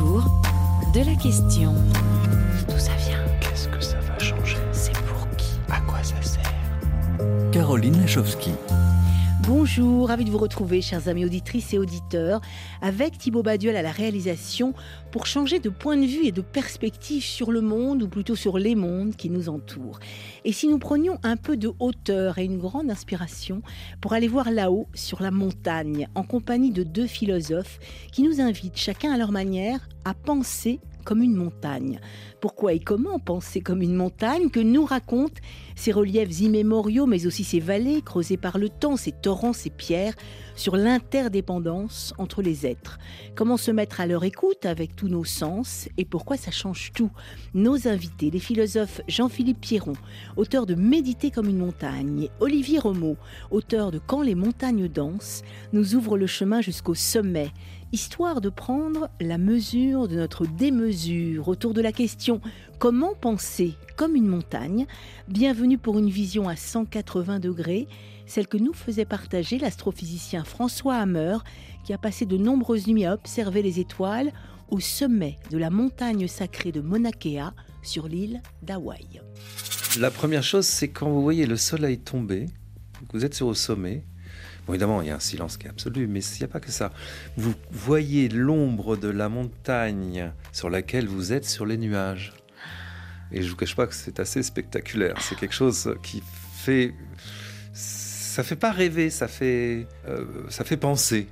autour de la question. D'où ça vient? Qu'est-ce que ça va changer? C'est pour qui? À quoi ça sert? Caroline Lachowski. Bonjour, ravi de vous retrouver, chers amis auditrices et auditeurs, avec Thibaut Baduel à la réalisation pour changer de point de vue et de perspective sur le monde, ou plutôt sur les mondes qui nous entourent. Et si nous prenions un peu de hauteur et une grande inspiration pour aller voir là-haut, sur la montagne, en compagnie de deux philosophes qui nous invitent chacun à leur manière à penser comme une montagne. Pourquoi et comment penser comme une montagne que nous racontent ces reliefs immémoriaux, mais aussi ces vallées creusées par le temps, ces torrents, ces pierres, sur l'interdépendance entre les êtres? Comment se mettre à leur écoute avec tous nos sens et pourquoi ça change tout? Nos invités, les philosophes Jean-Philippe Pierron, auteur de Méditer comme une montagne, et Olivier Romeau, auteur de Quand les montagnes dansent, nous ouvrent le chemin jusqu'au sommet histoire de prendre la mesure de notre démesure autour de la question comment penser comme une montagne? Bienvenue pour une vision à 180 degrés, celle que nous faisait partager l'astrophysicien François Hammer, qui a passé de nombreuses nuits à observer les étoiles au sommet de la montagne sacrée de Mauna Kea sur l'île d'Hawaï. La première chose, c'est quand vous voyez le soleil tomber, vous êtes sur le sommet, Évidemment, il y a un silence qui est absolu, mais il n'y a pas que ça. Vous voyez l'ombre de la montagne sur laquelle vous êtes sur les nuages. Et je ne vous cache pas que c'est assez spectaculaire. C'est quelque chose qui fait... Ça fait pas rêver, ça fait, euh, ça fait penser.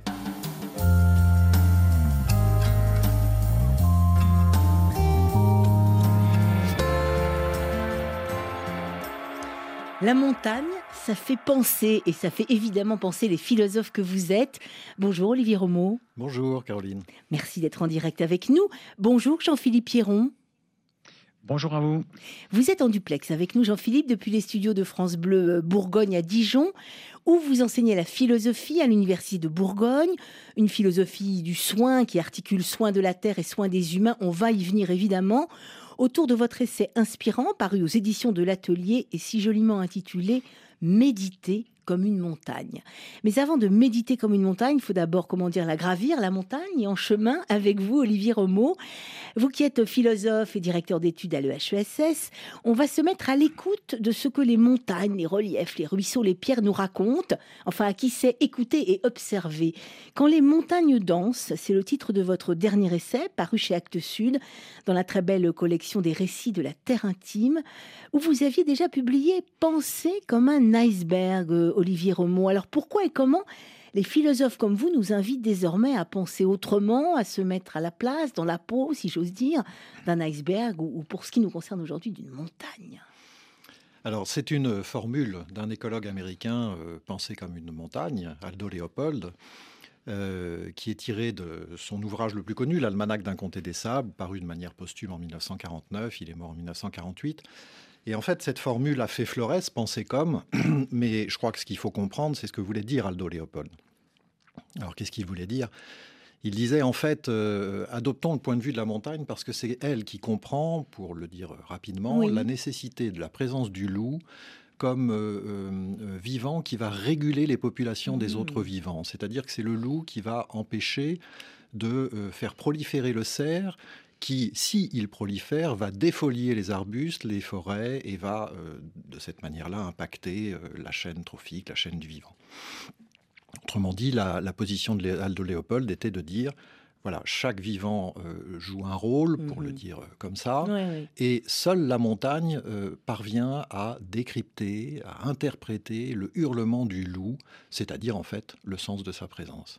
La montagne, ça fait penser, et ça fait évidemment penser les philosophes que vous êtes. Bonjour Olivier Romeau. Bonjour Caroline. Merci d'être en direct avec nous. Bonjour Jean-Philippe Pierron. Bonjour à vous. Vous êtes en duplex avec nous, Jean-Philippe, depuis les studios de France Bleu euh, Bourgogne à Dijon, où vous enseignez la philosophie à l'Université de Bourgogne, une philosophie du soin qui articule soin de la terre et soin des humains. On va y venir évidemment autour de votre essai inspirant paru aux éditions de l'Atelier et si joliment intitulé Méditer comme une montagne. Mais avant de méditer comme une montagne, il faut d'abord, comment dire, la gravir, la montagne, et en chemin avec vous, Olivier Romeau. Vous qui êtes philosophe et directeur d'études à l'EHESS, on va se mettre à l'écoute de ce que les montagnes, les reliefs, les ruisseaux, les pierres nous racontent, enfin à qui sait écouter et observer. Quand les montagnes dansent, c'est le titre de votre dernier essai, paru chez Actes Sud, dans la très belle collection des récits de la terre intime, où vous aviez déjà publié Penser comme un iceberg, Olivier Romeau. Alors pourquoi et comment les philosophes comme vous nous invitent désormais à penser autrement, à se mettre à la place, dans la peau, si j'ose dire, d'un iceberg ou, pour ce qui nous concerne aujourd'hui, d'une montagne? Alors, c'est une formule d'un écologue américain euh, pensé comme une montagne, Aldo Leopold, euh, qui est tiré de son ouvrage le plus connu, L'Almanach d'un comté des sables, paru de manière posthume en 1949, il est mort en 1948. Et en fait, cette formule a fait Flores, penser comme, mais je crois que ce qu'il faut comprendre, c'est ce que voulait dire Aldo Léopold. Alors, qu'est-ce qu'il voulait dire? Il disait en fait, euh, adoptons le point de vue de la montagne parce que c'est elle qui comprend, pour le dire rapidement, la nécessité de la présence du loup comme euh, euh, vivant qui va réguler les populations des mmh. autres vivants. C'est-à-dire que c'est le loup qui va empêcher de faire proliférer le cerf qui, s'il il prolifère, va défolier les arbustes, les forêts, et va, euh, de cette manière-là, impacter euh, la chaîne trophique, la chaîne du vivant. Autrement dit, la, position de Aldo Léopold était de dire, voilà, chaque vivant euh, joue un rôle, pour le mhm. dire comme ça, et seule la montagne parvient à décrypter, à interpréter le hurlement du loup, c'est-à-dire en fait le sens de sa présence.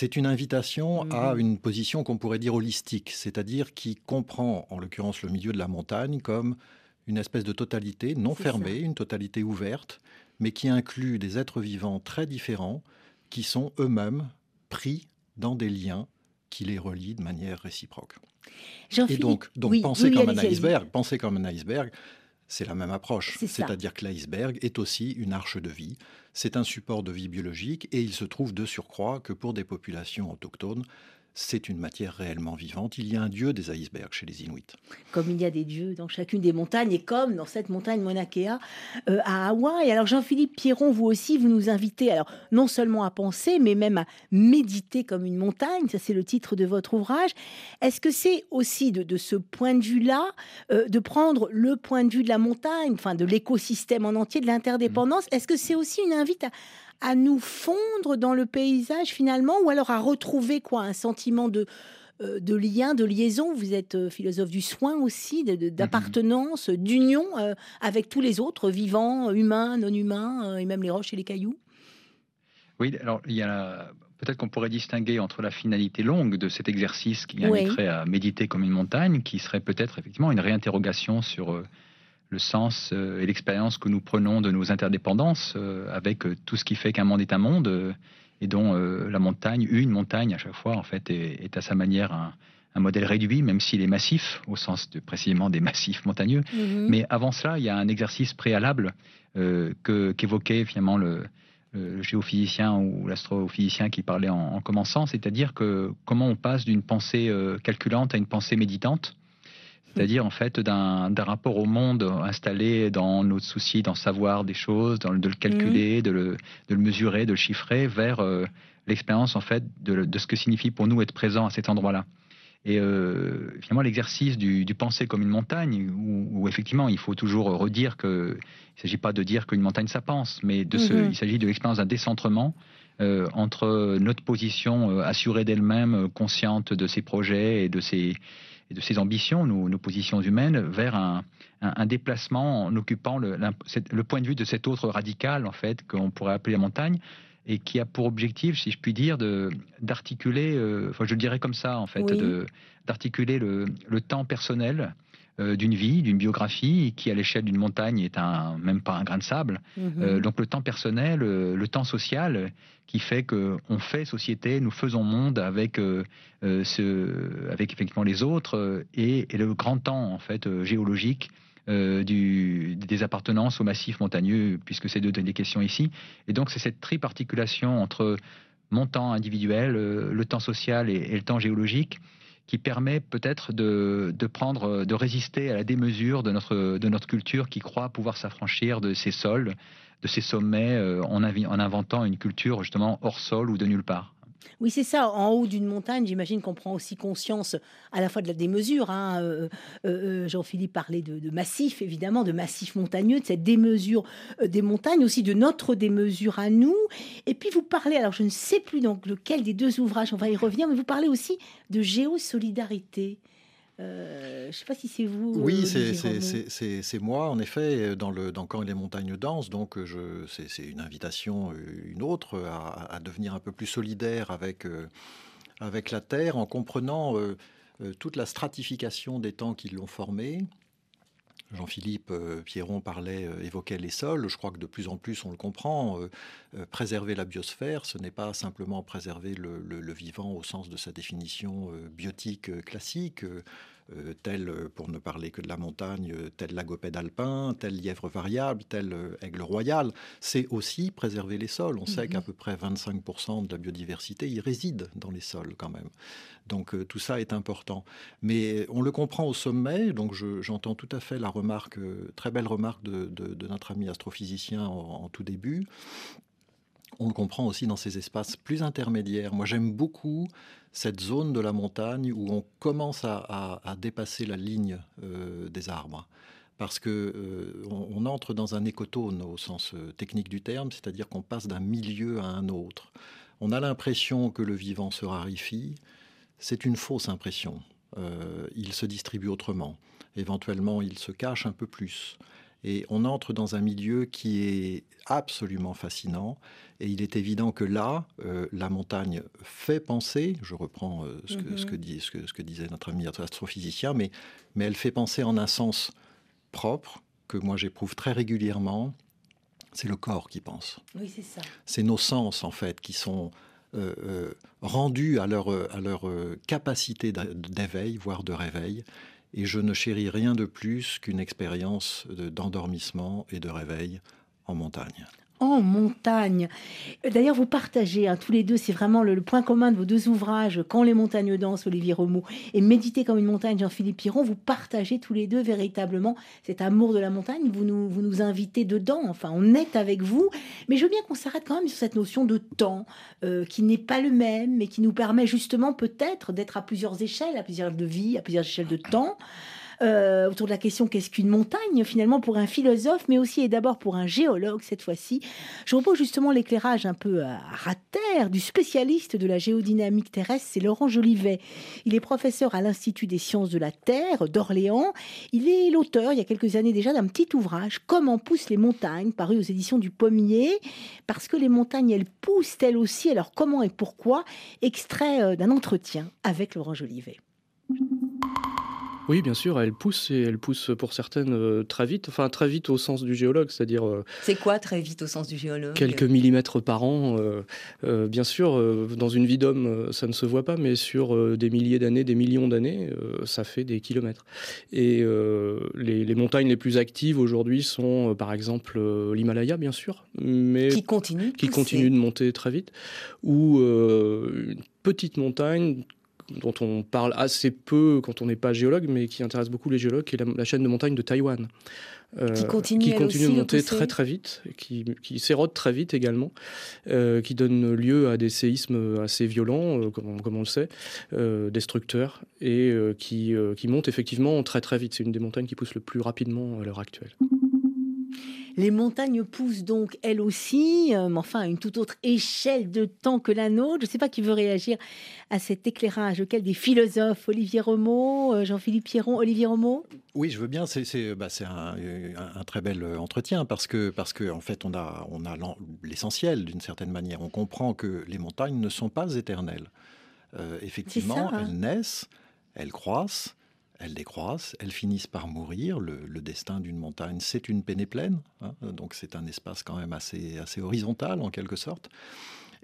C'est une invitation à mmh une position qu'on pourrait dire holistique, c'est-à-dire qui comprend, en l'occurrence, le milieu de la montagne comme une espèce de totalité non fermée, une totalité ouverte, mais qui inclut des êtres vivants très différents qui sont eux-mêmes pris dans des liens qui les relient de manière réciproque. Et donc, donc penser comme un iceberg, penser comme un iceberg, c'est la même approche. C'est-à-dire que l'iceberg est aussi une arche de vie. C'est un support de vie biologique et il se trouve de surcroît que pour des populations autochtones, c'est une matière réellement vivante. Il y a un dieu des icebergs chez les Inuits. Comme il y a des dieux dans chacune des montagnes, et comme dans cette montagne Mauna Kea euh, à Hawaï. Alors Jean-Philippe Pierron, vous aussi, vous nous invitez alors non seulement à penser, mais même à méditer comme une montagne. Ça, c'est le titre de votre ouvrage. Est-ce que c'est aussi de, ce point de vue-là, euh, de prendre le point de vue de la montagne, enfin de l'écosystème en entier, de l'interdépendance? Est-ce que c'est aussi une invite à à nous fondre dans le paysage finalement, ou alors à retrouver quoi un sentiment de euh, de lien, de liaison. Vous êtes euh, philosophe du soin aussi, d'appartenance, d'union euh, avec tous les autres, vivants, humains, non humains, et même les roches et les cailloux. Oui, alors il y a peut-être qu'on pourrait distinguer entre la finalité longue de cet exercice qui inviterait à méditer comme une montagne, qui serait peut-être effectivement une réinterrogation sur le sens euh, et l'expérience que nous prenons de nos interdépendances euh, avec euh, tout ce qui fait qu'un monde est un monde et dont la montagne, une montagne à chaque fois, en fait, est, à sa manière un, modèle réduit, même s'il est massif, au sens de précisément des massifs montagneux. Mhm. Mais avant cela, il y a un exercice préalable que, qu'évoquait finalement le, géophysicien ou l'astrophysicien qui parlait en, en commençant, c'est-à-dire que comment on passe d'une pensée calculante à une pensée méditante c'est-à-dire en fait d'un rapport au monde installé dans notre souci d'en savoir des choses, dans, de le calculer, mmh. de, le, de, le, mesurer, de le chiffrer, vers euh, l'expérience en fait de, de, ce que signifie pour nous être présent à cet endroit-là. Et euh, finalement, l'exercice du, du, penser comme une montagne, où, effectivement il faut toujours redire qu'il ne s'agit pas de dire qu'une montagne ça pense, mais de ce, mmh. il s'agit de l'expérience d'un décentrement euh, entre notre position assurée d'elle-même, consciente de ses projets et de ses, et de ses ambitions, nos, positions humaines, vers un, déplacement en occupant le, le, point de vue de cet autre radical, en fait, qu'on pourrait appeler la montagne, et qui a pour objectif, si je puis dire, d'articuler, euh, enfin je le dirais comme ça, en fait, d'articuler le, le, temps personnel euh, d'une vie, d'une biographie, qui à l'échelle d'une montagne est un, même pas un grain de sable. Mhm. Euh, donc le temps personnel, euh, le temps social, qui fait qu'on fait société, nous faisons monde avec, ce, avec effectivement les autres, et, le grand temps en fait géologique. Du, des appartenances au massif montagneux, puisque c'est deux des questions ici. Et donc c'est cette triparticulation entre mon temps individuel, le temps social et le temps géologique qui permet peut-être de, prendre, de résister à la démesure de notre, de notre culture qui croit pouvoir s'affranchir de ses sols, de ses sommets, euh, en, en inventant une culture justement hors sol ou de nulle part. Oui, c'est ça. En haut d'une montagne, j'imagine qu'on prend aussi conscience à la fois de la démesure. Hein. Euh, euh, euh, Jean-Philippe parlait de, massif, évidemment, de massif montagneux, de cette démesure des montagnes, aussi de notre démesure à nous. Et puis vous parlez, alors je ne sais plus dans lequel des deux ouvrages, on va y revenir, mais vous parlez aussi de géosolidarité. Euh, je ne sais pas si c'est vous. Oui, euh, c'est moi, en effet, dans, le, dans Quand les montagnes dansent. Donc, c'est une invitation, euh, une autre, à, devenir un peu plus solidaire avec, avec la Terre en comprenant toute la stratification des temps qui l'ont formée. Jean-Philippe Pierron parlait, évoquait les sols. Je crois que de plus en plus on le comprend. préserver la biosphère, ce n'est pas simplement préserver le, vivant au sens de sa définition biotique classique. Euh, tel, euh, pour ne parler que de la montagne, euh, tel lagopède alpin, tel lièvre variable, tel aigle royal. C'est aussi préserver les sols. On sait mhm. qu'à peu près 25% de la biodiversité y réside dans les sols quand même. Donc tout ça est important. Mais on le comprend au sommet, donc j'entends tout à fait la remarque, très belle remarque de, notre ami astrophysicien en tout début on le comprend aussi dans ces espaces plus intermédiaires. Moi, j'aime beaucoup cette zone de la montagne où on commence à, dépasser la ligne euh, des arbres. Parce que euh, on, entre dans un écotone au sens euh, technique du terme, c'est-à-dire qu'on passe d'un milieu à un autre. On a l'impression que le vivant se raréfie. C'est une fausse impression. il se distribue autrement. Éventuellement, il se cache un peu plus. Et on entre dans un milieu qui est absolument fascinant. Et il est évident que là, euh, la montagne fait penser, je reprends euh, ce, que, ce, que, dit, ce, que, ce, que, disait notre ami astrophysicien, mais, mais elle fait penser en un sens propre, que moi j'éprouve très régulièrement. C'est le corps qui pense. Oui, c'est ça. C'est nos sens, en fait, qui sont euh, rendus à leur, à leur capacité d'éveil, voire de réveil. Et je ne chéris rien de plus qu'une expérience d'endormissement et de réveil en montagne. En montagne. D'ailleurs, vous partagez hein, tous les deux, c'est vraiment le, point commun de vos deux ouvrages, Quand les montagnes dansent, Olivier Romeau, et Méditer comme une montagne, Jean-Philippe Piron. Vous partagez tous les deux véritablement cet amour de la montagne. Vous nous, vous nous invitez dedans, enfin, on est avec vous. Mais je veux bien qu'on s'arrête quand même sur cette notion de temps, euh, qui n'est pas le même, mais qui nous permet justement peut-être d'être à plusieurs échelles, à plusieurs de vie, à plusieurs échelles de temps. Euh, autour de la question qu'est-ce qu'une montagne finalement pour un philosophe, mais aussi et d'abord pour un géologue cette fois-ci. Je propose justement l'éclairage un peu à terre du spécialiste de la géodynamique terrestre, c'est Laurent Jolivet. Il est professeur à l'Institut des sciences de la Terre d'Orléans. Il est l'auteur, il y a quelques années déjà, d'un petit ouvrage, Comment poussent les montagnes, paru aux éditions du Pommier, parce que les montagnes, elles poussent elles aussi. Alors comment et pourquoi? Extrait euh, d'un entretien avec Laurent Jolivet. Oui, bien sûr, elle pousse et elle pousse pour certaines euh, très vite, enfin très vite au sens du géologue, c'est-à-dire. Euh, c'est quoi très vite au sens du géologue? Quelques millimètres par an. Euh, bien sûr, dans une vie d'homme, ça ne se voit pas, mais sur des milliers d'années, des millions d'années, ça fait des kilomètres. Et les, montagnes les plus actives aujourd'hui sont, par exemple, l'Himalaya, bien sûr, mais qui continue, qui continue de monter très vite, ou une petite montagne dont on parle assez peu quand on n'est pas géologue, mais qui intéresse beaucoup les géologues, qui est la, chaîne de montagne de Taïwan. Euh, qui continue, de monter très très vite, qui, qui s'érode très vite également, euh, qui donne lieu à des séismes assez violents, euh, comme, comme, on le sait, destructeurs, et qui, qui monte effectivement très très vite. C'est une des montagnes qui pousse le plus rapidement à l'heure actuelle. Les montagnes poussent donc elles aussi, euh, mais enfin à une toute autre échelle de temps que la nôtre. Je ne sais pas qui veut réagir à cet éclairage, lequel des philosophes, Olivier Romeau, euh, Jean-Philippe Pierron, Olivier Romeau Oui, je veux bien. C'est bah, un, très bel entretien parce que, parce que en fait, on a, on a l'essentiel d'une certaine manière. On comprend que les montagnes ne sont pas éternelles. Euh, effectivement, hein. elles naissent, elles croissent, elles décroissent, elles finissent par mourir. Le, destin d'une montagne, c'est une pénéplaine, hein, donc c'est un espace quand même assez, assez horizontal en quelque sorte.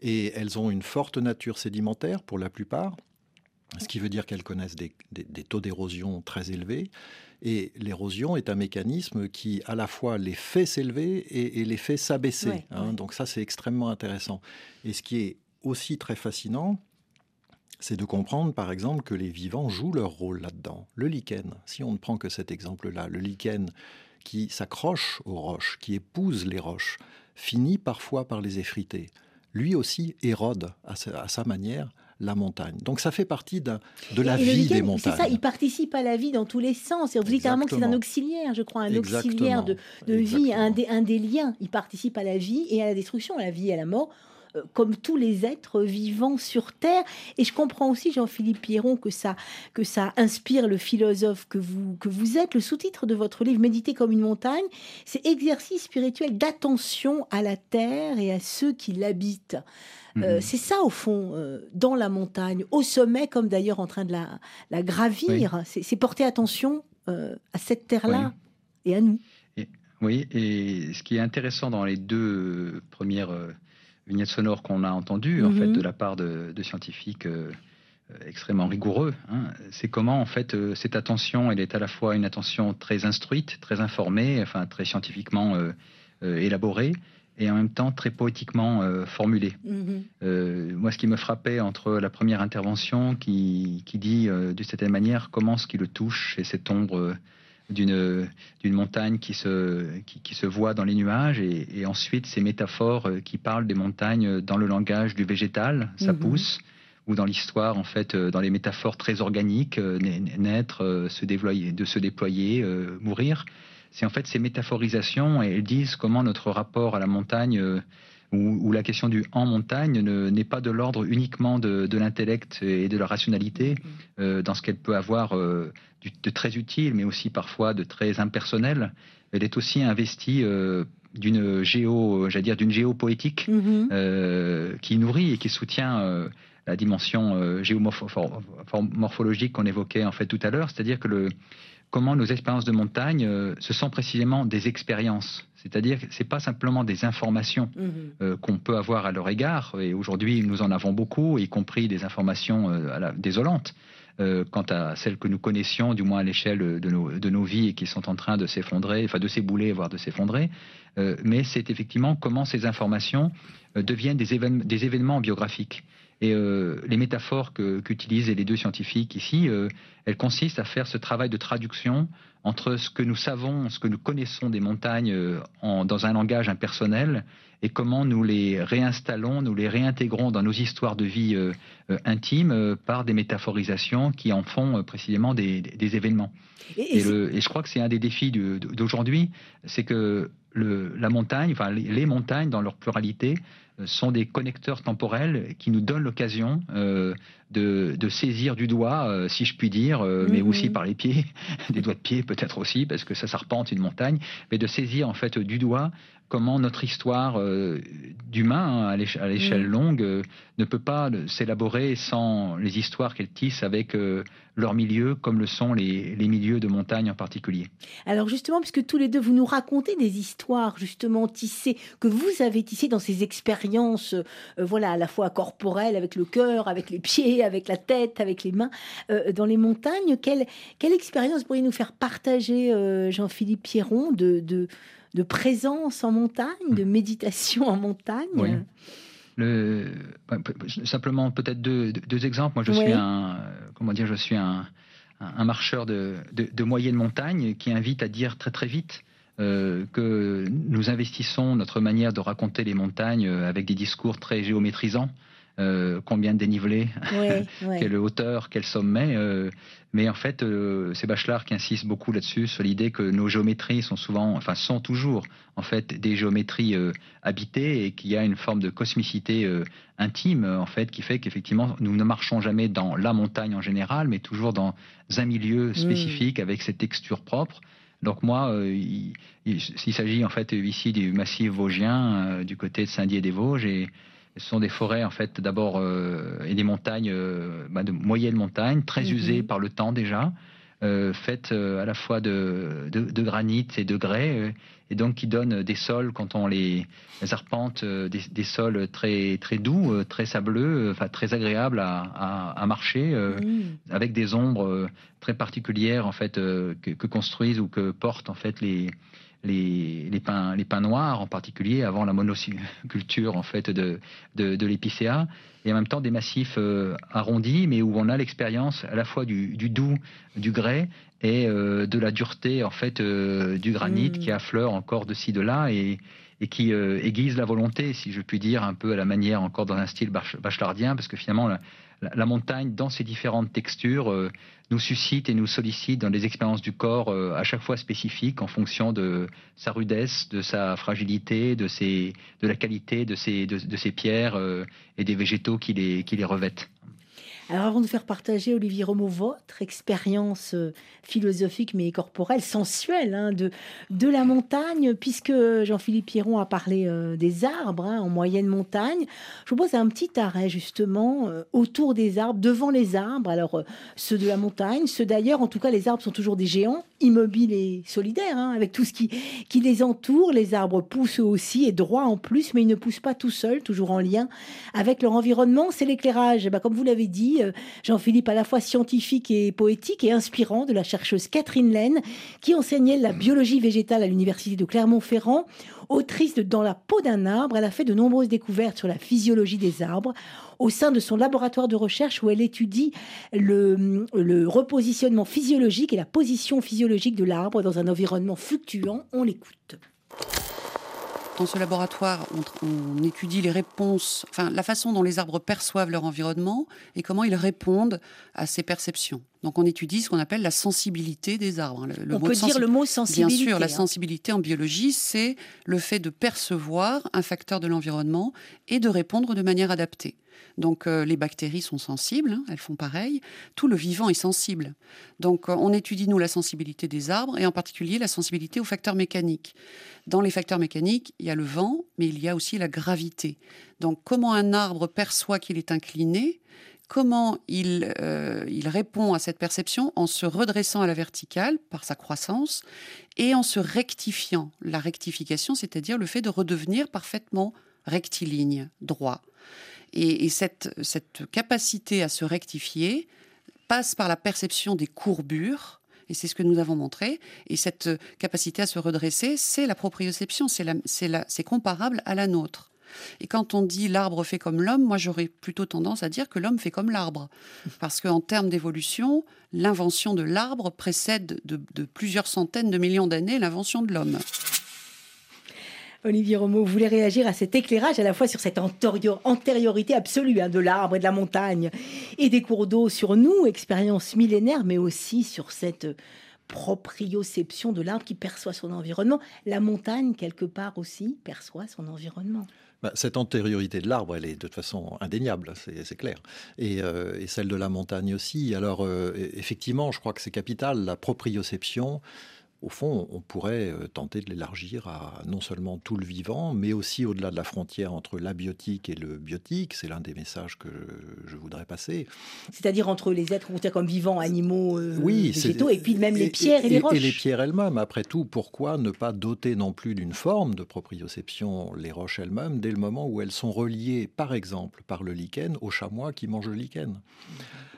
Et elles ont une forte nature sédimentaire pour la plupart, ce qui veut dire qu'elles connaissent des, taux d'érosion très élevés. Et l'érosion est un mécanisme qui à la fois les fait s'élever et, les fait s'abaisser. Hein. Donc ça, c'est extrêmement intéressant. Et ce qui est aussi très fascinant, c'est de comprendre par exemple que les vivants jouent leur rôle là-dedans. Le lichen, si on ne prend que cet exemple-là, le lichen qui s'accroche aux roches, qui épouse les roches, finit parfois par les effriter. Lui aussi érode à sa, manière la montagne. Donc ça fait partie de la vie des montagnes. C'est ça, il participe à la vie dans tous les sens. Vous dites carrément que c'est un auxiliaire, je crois, un auxiliaire de, vie, un des, un des liens. Il participe à la vie et à la destruction, à la vie et à la mort comme tous les êtres vivants sur Terre. Et je comprends aussi, Jean-Philippe Pierron, que ça, que ça inspire le philosophe que vous, que vous êtes. Le sous-titre de votre livre, Méditer comme une montagne, c'est exercice spirituel d'attention à la Terre et à ceux qui l'habitent. Euh, mhm. c'est ça, au fond, euh, dans la montagne, au sommet, comme d'ailleurs en train de la, la gravir. C'est porter attention à cette terre-là et à nous. oui, et ce qui est intéressant dans les deux premières vignettes sonores qu'on a entendues en fait mhm. de la part de, scientifiques euh, extrêmement rigoureux. Hein. C'est comment en fait euh, cette attention, elle est à la fois une attention très instruite, très informée, enfin très scientifiquement euh, élaborée, et en même temps très poétiquement formulée. Mhm. moi, ce qui me frappait entre la première intervention qui, qui dit de cette manière comment ce qui le touche et cette ombre d'une montagne qui se, qui, se voit dans les nuages et, ensuite ces métaphores euh, qui parlent des montagnes dans le langage du végétal, ça mhm. pousse, ou dans l'histoire, en fait, euh, dans les métaphores très organiques, euh, naître, se déployer, de se déployer, mourir. C'est en fait ces métaphorisations et elles disent comment notre rapport à la montagne où, la question du en montagne n'est pas de l'ordre uniquement de, l'intellect et de la rationalité, mm-hmm. dans ce qu'elle peut avoir de très utile, mais aussi parfois de très impersonnel. Elle est aussi investie euh, d'une géo, j'allais dire d'une géopoétique euh, qui nourrit et qui soutient euh, la dimension géomorphologique qu'on évoquait en fait tout à l'heure, c'est-à-dire que le comment nos expériences de montagne ce sont précisément des expériences. C'est-à-dire que ce n'est pas simplement des informations mm-hmm. qu'on peut avoir à leur égard, et aujourd'hui nous en avons beaucoup, y compris des informations désolantes, quant à celles que nous connaissions, du moins à l'échelle de nos, de nos vies et qui sont en train de s'effondrer, enfin de s'ébouler, voire de s'effondrer. mais c'est effectivement comment ces informations deviennent des, des événements biographiques. Et euh, les métaphores qu'utilisent les deux scientifiques ici, euh, elles consistent à faire ce travail de traduction entre ce que nous savons, ce que nous connaissons des montagnes euh, dans un langage impersonnel et comment nous les réinstallons, nous les réintégrons dans nos histoires de vie intimes par des métaphorisations qui en font précisément des, événements. Et, je crois que c'est un des défis d'aujourd'hui, c'est que la montagne, enfin les montagnes dans leur pluralité, euh, sont des connecteurs temporels qui nous donnent l'occasion euh, de, saisir du doigt, euh, si je puis dire, mais mhm. aussi par les pieds, des doigts de pied peut-être aussi, parce que ça serpente une montagne, mais de saisir en fait du doigt comment notre histoire euh, d'humain hein, à l'échelle mm. longue euh, ne peut pas s'élaborer sans les histoires qu'elle tisse avec euh, leur milieu, comme le sont les, milieux de montagne en particulier. Alors justement, puisque tous les deux, vous nous racontez des histoires justement tissées, que vous avez tissées dans ces expériences, voilà, à la fois corporelles, avec le cœur, avec les pieds, avec la tête, avec les mains, dans les montagnes, quelle, quelle expérience pourriez nous faire partager, Jean-Philippe Pierron, de, de de présence en montagne, de méditation en montagne Le, simplement peut-être deux, exemples. Moi, je suis un, comment dire, je suis un, marcheur de, moyenne montagne qui invite à dire très très vite euh, que nous investissons notre manière de raconter les montagnes avec des discours très géométrisants. Euh, combien de dénivelé, quelle hauteur, quel sommet. Euh, mais en fait, euh, c'est Bachelard qui insiste beaucoup là-dessus, sur l'idée que nos géométries sont souvent, enfin sont toujours en fait des géométries habitées et qu'il y a une forme de cosmicité intime en fait qui fait qu'effectivement nous ne marchons jamais dans la montagne en général, mais toujours dans un milieu mm. spécifique avec ses textures propres. Donc moi, il, s'agit en fait ici du massif vosgien, du côté de Saint-Dié-des-Vosges, et ce sont des forêts en fait d'abord euh, et des montagnes euh, bah, de moyenne montagne, très mhm. usées par le temps déjà, euh, faites à la fois de, de, granit et de grès, et donc qui donnent des sols quand on les, arpente, des, sols très très doux, très sableux, enfin très agréables à, à, marcher, avec des ombres très particulières en fait que, que, construisent ou que portent en fait les les, les, pins, les pins noirs en particulier, avant la monoculture en fait de, de, l'épicéa, et en même temps des massifs euh, arrondis, mais où on a l'expérience à la fois du, doux, du grès et euh, de la dureté en fait euh, du granit mm. qui affleure encore de ci de là et, et qui aiguise la volonté, si je puis dire, un peu à la manière encore dans un style bachelardien, parce que finalement la, montagne, dans ses différentes textures, euh, nous suscite et nous sollicite dans des expériences du corps euh, à chaque fois spécifiques en fonction de sa rudesse, de sa fragilité, de, de la qualité de ses, de, pierres euh, et des végétaux qui les, qui les revêtent. Alors avant de faire partager, Olivier Romeau, votre expérience euh, philosophique mais corporelle, sensuelle hein, de, de la montagne, puisque Jean-Philippe Pierron a parlé euh, des arbres hein, en moyenne montagne, je vous pose un petit arrêt justement euh, autour des arbres, devant les arbres, alors ceux de la montagne, ceux d'ailleurs, en tout cas les arbres sont toujours des géants, immobiles et solidaires, hein, avec tout ce qui, qui les entoure, les arbres poussent aussi et droits en plus, mais ils ne poussent pas tout seuls, toujours en lien avec leur environnement, c'est l'éclairage, bah, comme vous l'avez dit, euh, Jean-Philippe, à la fois scientifique et poétique et inspirant de la chercheuse Catherine Laine, qui enseignait la biologie végétale à l'université de Clermont-Ferrand. Autrice de Dans la peau d'un arbre, elle a fait de nombreuses découvertes sur la physiologie des arbres au sein de son laboratoire de recherche où elle étudie le, le repositionnement physiologique et la position physiologique de l'arbre dans un environnement fluctuant. On l'écoute. Dans ce laboratoire, on, étudie les réponses, enfin la façon dont les arbres perçoivent leur environnement et comment ils répondent à ces perceptions. Donc on étudie ce qu'on appelle la sensibilité des arbres. Le, on peut dire le mot sensibilité. Bien sûr, la hein. sensibilité en biologie, c'est le fait de percevoir un facteur de l'environnement et de répondre de manière adaptée. Donc euh, les bactéries sont sensibles, hein, elles font pareil. Tout le vivant est sensible. Donc euh, on étudie, nous, la sensibilité des arbres et en particulier la sensibilité aux facteurs mécaniques. Dans les facteurs mécaniques, il y a le vent, mais il y a aussi la gravité. Donc comment un arbre perçoit qu'il est incliné comment il, euh, il, répond à cette perception en se redressant à la verticale par sa croissance et en se rectifiant. La rectification, c'est-à-dire le fait de redevenir parfaitement rectiligne, droit. Et, cette, capacité à se rectifier passe par la perception des courbures. Et c'est ce que nous avons montré. Et cette capacité à se redresser, c'est la proprioception, c'est comparable à la nôtre. Et quand on dit l'arbre fait comme l'homme, moi j'aurais plutôt tendance à dire que l'homme fait comme l'arbre. Parce qu'en termes d'évolution, l'invention de l'arbre précède de, plusieurs centaines de millions d'années l'invention de l'homme. Olivier Romeau, vous voulez réagir à cet éclairage à la fois sur cette antériorité absolue hein, de l'arbre et de la montagne et des cours d'eau sur nous, expérience millénaire, mais aussi sur cette proprioception de l'arbre qui perçoit son environnement. La montagne, quelque part aussi, perçoit son environnement. Bah, cette antériorité de l'arbre, elle est de toute façon indéniable, c'est clair. Euh, et, celle de la montagne aussi. Alors, euh, effectivement, je crois que c'est capital, la proprioception au fond, on pourrait euh, tenter de l'élargir à non seulement tout le vivant, mais aussi au-delà de la frontière entre l'abiotique et le biotique. C'est l'un des messages que je voudrais passer. C'est-à-dire entre les êtres comme vivants, animaux, euh, végétaux, et puis même les pierres et, les roches. Et les pierres elles-mêmes. Après tout, pourquoi ne pas doter non plus d'une forme de proprioception les roches elles-mêmes dès le moment où elles sont reliées, par exemple, par le lichen au chamois qui mange le lichen?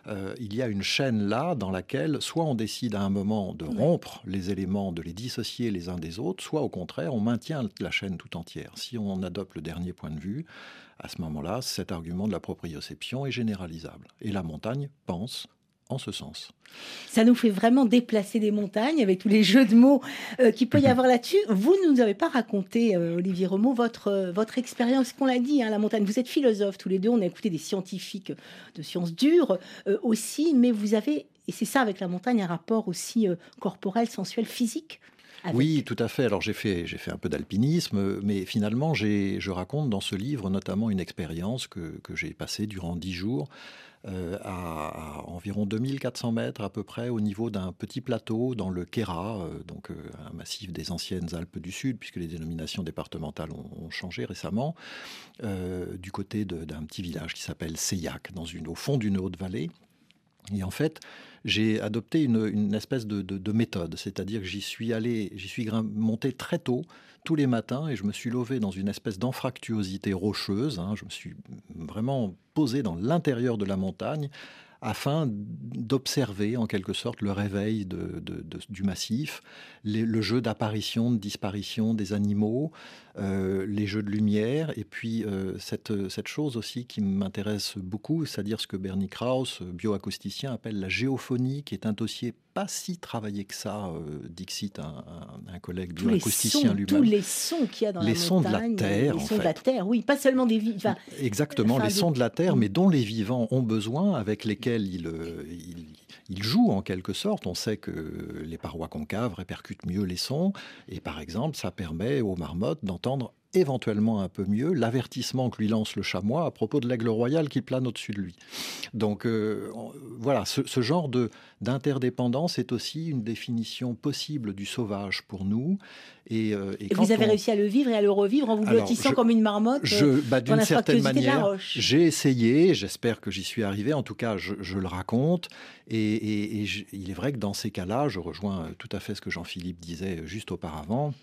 Euh, il y a une chaîne là dans laquelle soit on décide à un moment de rompre les éléments, de les dissocier les uns des autres, soit au contraire on maintient la chaîne tout entière. Si on adopte le dernier point de vue, à ce moment-là, cet argument de la proprioception est généralisable. Et la montagne pense en ce sens. Ça nous fait vraiment déplacer des montagnes avec tous les jeux de mots euh, qu'il peut y avoir là-dessus. Vous ne nous avez pas raconté, euh, Olivier Romeau, votre, euh, votre expérience, qu'on l'a dit, hein, la montagne. Vous êtes philosophe tous les deux, on a écouté des scientifiques de sciences dures aussi, mais vous avez, et c'est ça avec la montagne, un rapport aussi corporel, sensuel, physique Oui, tout à fait. Alors j'ai fait, j'ai fait un peu d'alpinisme, mais finalement je raconte dans ce livre notamment une expérience que, que j'ai passée durant dix jours euh, à, environ 2400 mètres à peu près au niveau d'un petit plateau dans le Kera, euh, donc euh, un massif des anciennes Alpes du Sud, puisque les dénominations départementales ont, changé récemment, du côté d'un petit village qui s'appelle Seyac, dans une, au fond d'une haute vallée. Et en fait, j'ai adopté une, espèce de, méthode, c'est-à-dire que j'y suis allé, j'y suis monté très tôt, tous les matins, et je me suis levé dans une espèce d'anfractuosité rocheuse. Hein. je me suis vraiment posé dans l'intérieur de la montagne afin d'observer en quelque sorte le réveil du massif, le jeu d'apparition, de disparition des animaux, euh, les jeux de lumière, et puis euh, cette, cette chose aussi qui m'intéresse beaucoup, c'est-à-dire ce que Bernie Krauss, bioacousticien, appelle la géophonie, qui est un dossier pas si travaillé que ça, euh, Dixit, un, un, collègue bioacousticien lui-même. Tous les sons qu'il y a dans les la sons de la terre, les sons de la terre, oui, pas seulement des vivants. Exactement, les sons de la terre, mais dont les vivants ont besoin, avec lesquels ils, ils, ils jouent en quelque sorte. On sait que les parois concaves répercutent mieux les sons, et par exemple, ça permet aux marmottes d'entendre éventuellement un peu mieux l'avertissement que lui lance le chamois à propos de l'aigle royal qui plane au-dessus de lui. Donc euh, voilà, ce, genre de d'interdépendance est aussi une définition possible du sauvage pour nous. Et, euh, vous avez réussi à le vivre et à le revivre en vous blottissant comme une marmotte je, euh, bah, D'une certaine manière, j'ai essayé, j'espère que j'y suis arrivé, en tout cas je, le raconte, et, et il est vrai que dans ces cas-là, je rejoins tout à fait ce que Jean-Philippe disait juste auparavant,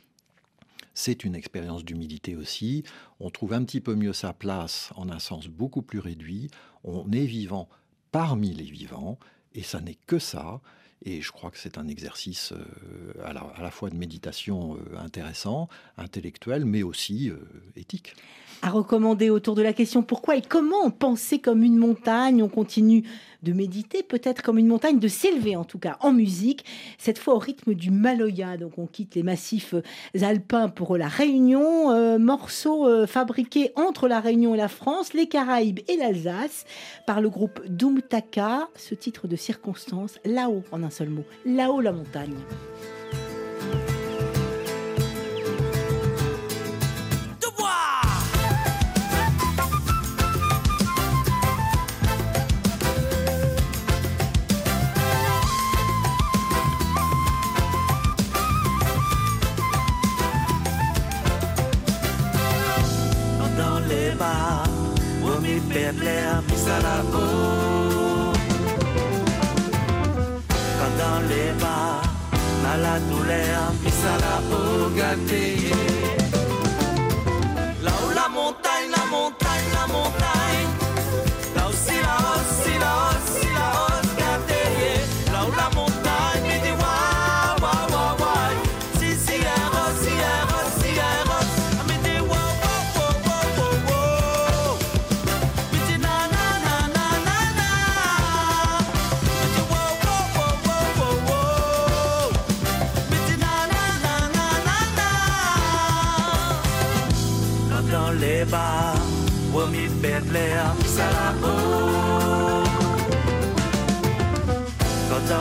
c'est une expérience d'humilité aussi. On trouve un petit peu mieux sa place en un sens beaucoup plus réduit. On est vivant parmi les vivants, et ça n'est que ça. Et je crois que c'est un exercice euh, à, la, fois de méditation euh, intéressant, intellectuel, mais aussi euh, éthique. À recommander autour de la question pourquoi et comment penser comme une montagne. On continue de méditer, peut-être comme une montagne, de s'élever en tout cas en musique, cette fois au rythme du Maloya. Donc on quitte les massifs alpins pour la Réunion, morceau fabriqué entre la Réunion et la France, les Caraïbes et l'Alsace, par le groupe Doumtaka, ce titre de circonstance, là-haut en un seul mot, là-haut la montagne. Où mi perd l'air, à la dans les bars, à la douleur, puis à la gâté.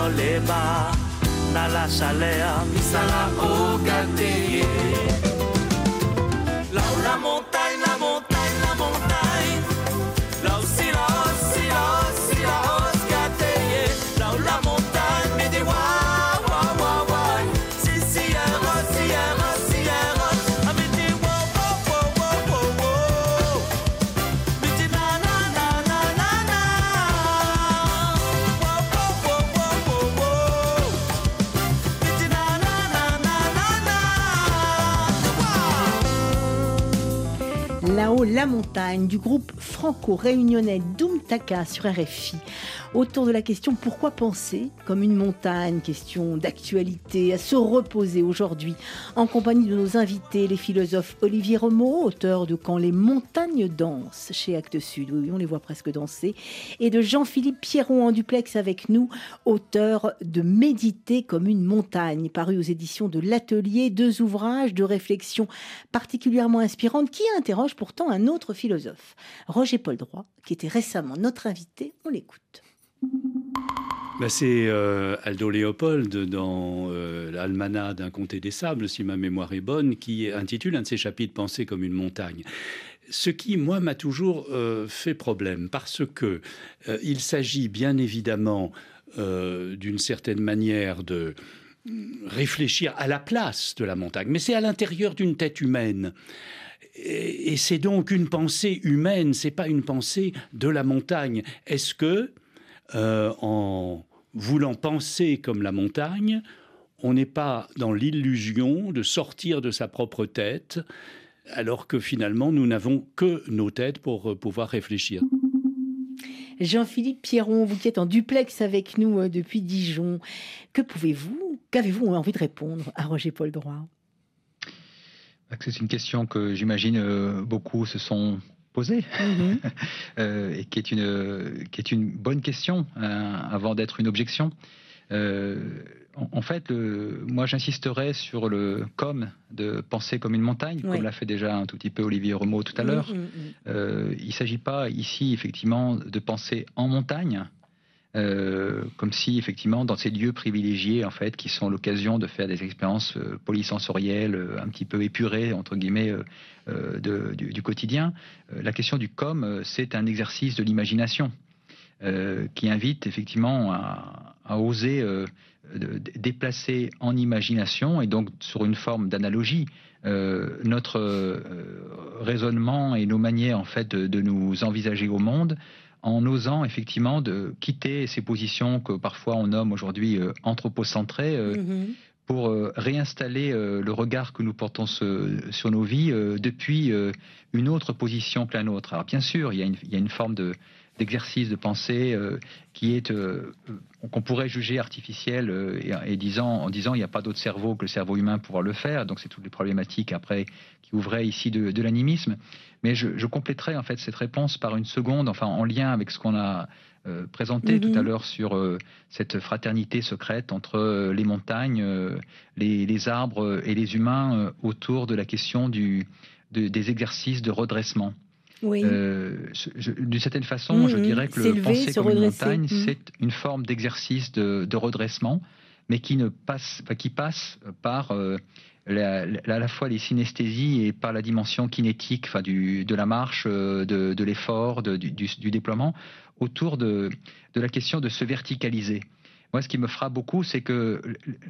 Dans les bas, dans la chaleur, misala au Du groupe franco-réunionnais Doumtaka sur RFI. Autour de la question pourquoi penser comme une montagne? Question d'actualité, à se reposer aujourd'hui. En compagnie de nos invités, les philosophes Olivier Remeau, auteur de Quand les montagnes dansent chez Actes Sud, oui, on les voit presque danser, et de Jean-Philippe Pierron en duplex avec nous, auteur de Méditer comme une montagne, paru aux éditions de l'Atelier, deux ouvrages de réflexion particulièrement inspirantes qui interrogent pourtant un autre philosophe, Roger Paul Droit, qui était récemment notre invité. On l'écoute. Bah, c'est euh, Aldo Léopold dans euh, l'Almanach d'un comté des sables, si ma mémoire est bonne, qui intitule un de ses chapitres Penser comme une montagne. Ce qui, moi, m'a toujours euh, fait problème, parce que euh, il s'agit bien évidemment d'une certaine manière de réfléchir à la place de la montagne, mais c'est à l'intérieur d'une tête humaine. Et, et c'est donc une pensée humaine, c'est pas une pensée de la montagne. Est-ce que euh, en voulant penser comme la montagne, on n'est pas dans l'illusion de sortir de sa propre tête, alors que finalement nous n'avons que nos têtes pour euh, pouvoir réfléchir. Jean-Philippe Pierron, vous qui êtes en duplex avec nous euh, depuis Dijon, que pouvez-vous, qu'avez-vous envie de répondre à Roger Paul Droit? C'est une question que j'imagine beaucoup se sont posées Mhm. euh, et qui est une qui est une bonne question hein, avant d'être une objection. Euh, en, en fait, le- moi j'insisterai sur le comme de penser comme une montagne, comme l'a fait déjà un tout petit peu Olivier Remeau tout à l'heure. Mhm, mhm. Euh, il ne s'agit pas ici effectivement de penser en montagne, euh, comme si effectivement dans ces lieux privilégiés en fait qui sont l'occasion de faire des expériences euh, polysensorielles euh, un petit peu épurées entre guillemets du, quotidien. La question du com, c'est un exercice de l'imagination qui invite effectivement à, oser déplacer en imagination et donc sur une forme d'analogie notre raisonnement et nos manières en fait de nous envisager au monde en osant effectivement de quitter ces positions que parfois on nomme aujourd'hui euh, anthropocentrées euh, Mhm. pour euh, réinstaller euh, le regard que nous portons ce- sur nos vies euh, depuis une autre position que la nôtre. Alors bien sûr, il y a une, il y a une forme de d'exercice de pensée qui est qu'on pourrait juger artificielle euh, et, et disant en disant il n'y a pas d'autre cerveau que le cerveau humain pour pouvoir le faire. Donc c'est toutes les problématiques après qui ouvraient ici de, de l'animisme. Mais je, je compléterai en fait cette réponse par une seconde enfin en lien avec ce qu'on a euh, présenté tout à l'heure sur euh, cette fraternité secrète entre euh, les montagnes, les, les arbres et les humains autour de la question du, de- des exercices de redressement. Oui. Euh, D'une certaine façon, je Mhm. dirais que le penser se comme une montagne, Mhm. c'est une forme d'exercice de, de redressement, mais qui ne passe, enfin, qui passe par euh, la- la- à la fois les synesthésies et par la dimension kinétique, enfin, du, de la marche, euh, de, de l'effort, du, du- du déploiement, autour de, de la question de se verticaliser. Moi, ce qui me frappe beaucoup, c'est que,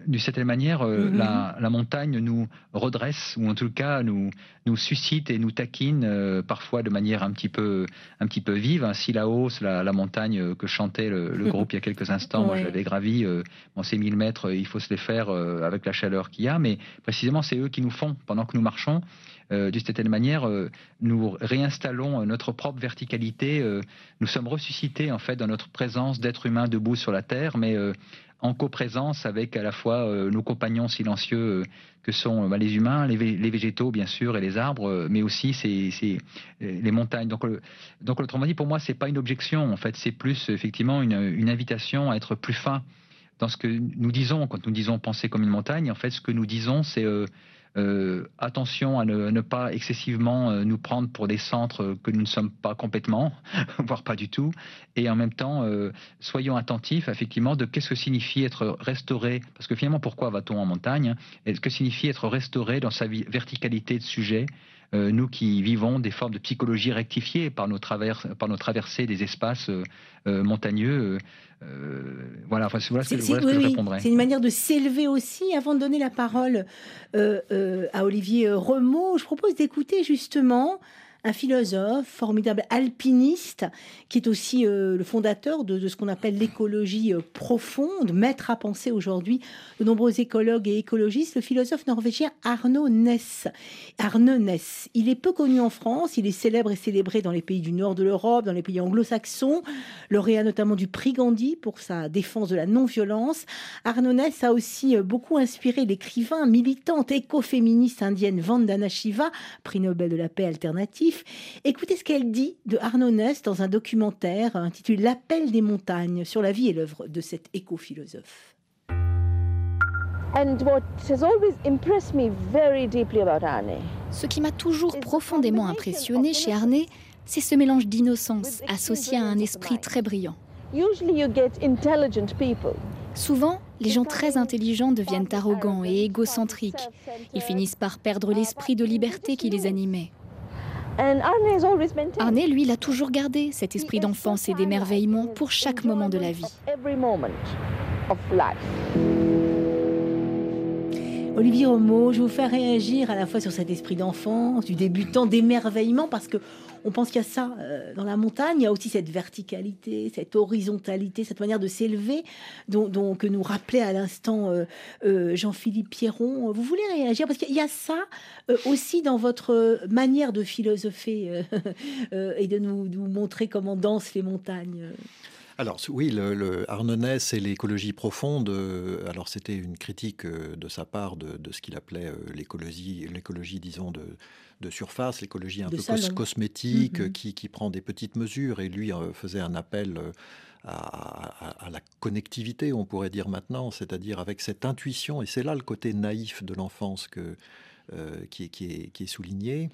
d'une certaine manière, euh, Mhm. la, la montagne nous redresse, ou en tout cas nous, nous suscite et nous taquine, euh, parfois de manière un petit peu, un petit peu vive. Ainsi, la hausse, la, la montagne euh, que chantait le, le groupe il y a quelques instants, moi je l'avais gravi, euh, bon, ces 1000 mètres, il faut se les faire euh, avec la chaleur qu'il y a, mais précisément, c'est eux qui nous font, pendant que nous marchons, d'une certaine manière, euh, nous réinstallons euh, notre propre verticalité. euh, nous sommes ressuscités en fait dans notre présence d'être humain debout sur la terre, mais euh, en coprésence avec à la fois euh, nos compagnons silencieux euh, que sont euh, bah, les humains, les, vé- les végétaux bien sûr et les arbres, euh, mais aussi euh, les montagnes. Donc, le- donc autrement dit, pour moi, c'est pas une objection. En fait, c'est plus effectivement une, invitation à être plus fin dans ce que nous disons quand nous disons penser comme une montagne. En fait, ce que nous disons, c'est euh, euh, attention à ne, pas excessivement euh, nous prendre pour des centres que nous ne sommes pas complètement, voire pas du tout. Et en même temps, euh, soyons attentifs effectivement de qu'est-ce que signifie être restauré. Parce que finalement, pourquoi va-t-on en montagne? Et ce que signifie être restauré dans sa verticalité de sujet? Nous qui vivons des formes de psychologie rectifiées par nos, travers, par nos traversées des espaces montagneux. voilà, voilà, ce que, je répondrais. C'est une manière de s'élever aussi. Avant de donner la parole à Olivier Remaud, je propose d'écouter justement un philosophe formidable, alpiniste, qui est aussi euh, le fondateur de, ce qu'on appelle l'écologie euh, profonde, maître à penser aujourd'hui de nombreux écologues et écologistes, le philosophe norvégien Arnaud Ness. Arnaud Ness, il est peu connu en France, il est célèbre et célébré dans les pays du nord de l'Europe, dans les pays anglo-saxons, lauréat notamment du prix Gandhi pour sa défense de la non-violence. Arnaud Ness a aussi euh, beaucoup inspiré l'écrivain, militante écoféministe indienne Vandana Shiva, prix Nobel de la paix alternative, Écoutez ce qu'elle dit de Arnaud Ness dans un documentaire intitulé L'appel des montagnes sur la vie et l'œuvre de cet éco-philosophe. Ce qui m'a toujours profondément impressionné chez Arne, c'est ce mélange d'innocence associé à un esprit très brillant. Souvent, les gens très intelligents deviennent arrogants et égocentriques. Ils finissent par perdre l'esprit de liberté qui les animait. Arne, lui, l'a toujours gardé, cet esprit d'enfance et d'émerveillement pour chaque moment de la vie. Olivier Homo, je vais vous faire réagir à la fois sur cet esprit d'enfance, du débutant, d'émerveillement, parce que on pense qu'il y a ça euh, dans la montagne. Il y a aussi cette verticalité, cette horizontalité, cette manière de s'élever, dont, que nous rappelait à l'instant euh, euh, Jean-Philippe Pierron. Vous voulez réagir? Parce qu'il y a ça aussi dans votre manière de philosopher et de nous, montrer comment dansent les montagnes. Alors oui, le, le et l'écologie profonde, alors c'était une critique de sa part de, ce qu'il appelait l'écologie, l'écologie disons de, surface, l'écologie un peu cosmétique, mm-hmm. qui, prend des petites mesures, et lui faisait un appel à, la connectivité, on pourrait dire maintenant, c'est-à-dire avec cette intuition, et c'est là le côté naïf de l'enfance que, qui, qui, est, qui, est, souligné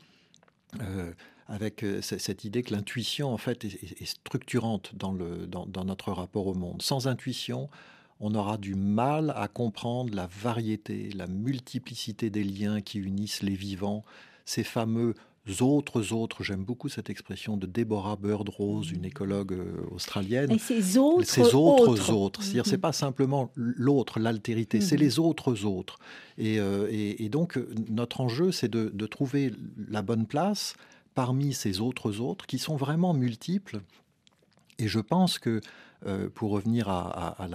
avec euh, cette idée que l'intuition, en fait, est, structurante dans, le, dans, notre rapport au monde. Sans intuition, on aura du mal à comprendre la variété, la multiplicité des liens qui unissent les vivants, ces fameux autres autres. J'aime beaucoup cette expression de Deborah Bird Rose, une écologue euh, australienne. Et ces autres, ces autres autres. C'est-à-dire, c'est pas simplement l'autre, l'altérité, c'est mhm. les autres autres. Euh, et, et, donc, notre enjeu, c'est de, de, trouver la bonne place parmi ces autres autres qui sont vraiment multiples. Et je pense que, euh, pour revenir à,